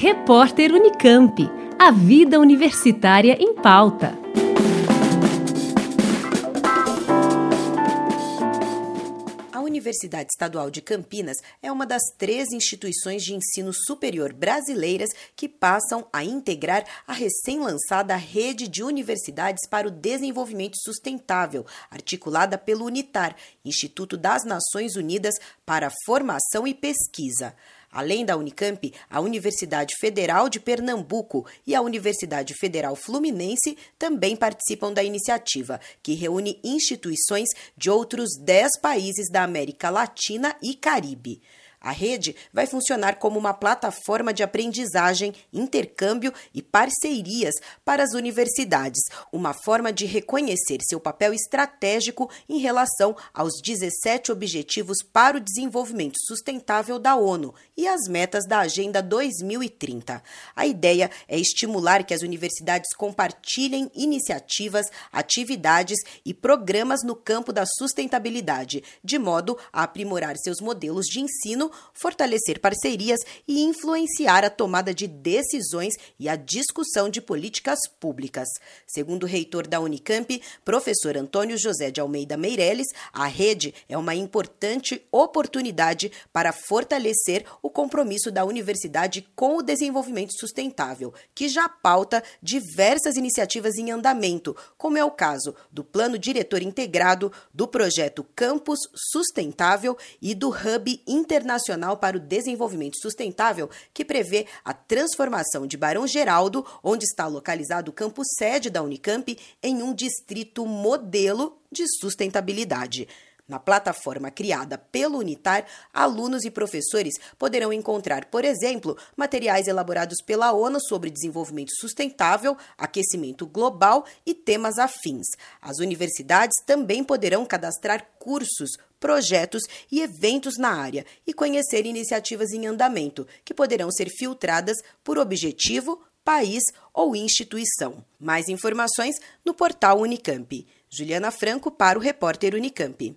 Repórter Unicamp. A vida universitária em pauta. A Universidade Estadual de Campinas é uma das três instituições de ensino superior brasileiras que passam a integrar a recém-lançada Rede de Universidades para o Desenvolvimento Sustentável, articulada pelo UNITAR, Instituto das Nações Unidas para Formação e Pesquisa. Além da Unicamp, a Universidade Federal de Pernambuco e a Universidade Federal Fluminense também participam da iniciativa, que reúne instituições de outros 10 países da América Latina e Caribe. A rede vai funcionar como uma plataforma de aprendizagem, intercâmbio e parcerias para as universidades, uma forma de reconhecer seu papel estratégico em relação aos 17 Objetivos para o Desenvolvimento Sustentável da ONU e as metas da Agenda 2030. A ideia é estimular que as universidades compartilhem iniciativas, atividades e programas no campo da sustentabilidade, de modo a aprimorar seus modelos de ensino fortalecer parcerias e influenciar a tomada de decisões e a discussão de políticas públicas. Segundo o reitor da Unicamp, professor Antônio José de Almeida Meirelles, a rede é uma importante oportunidade para fortalecer o compromisso da universidade com o desenvolvimento sustentável, que já pauta diversas iniciativas em andamento, como é o caso do Plano Diretor Integrado, do projeto Campus Sustentável e do Hub Internacional Nacional para o Desenvolvimento Sustentável, que prevê a transformação de Barão Geraldo, onde está localizado o campus sede da Unicamp, em um distrito modelo de sustentabilidade. Na plataforma criada pelo Unitar, alunos e professores poderão encontrar, por exemplo, materiais elaborados pela ONU sobre desenvolvimento sustentável, aquecimento global e temas afins. As universidades também poderão cadastrar cursos, projetos e eventos na área e conhecer iniciativas em andamento, que poderão ser filtradas por objetivo, país ou instituição. Mais informações no portal Unicamp. Juliana Franco para o repórter Unicamp.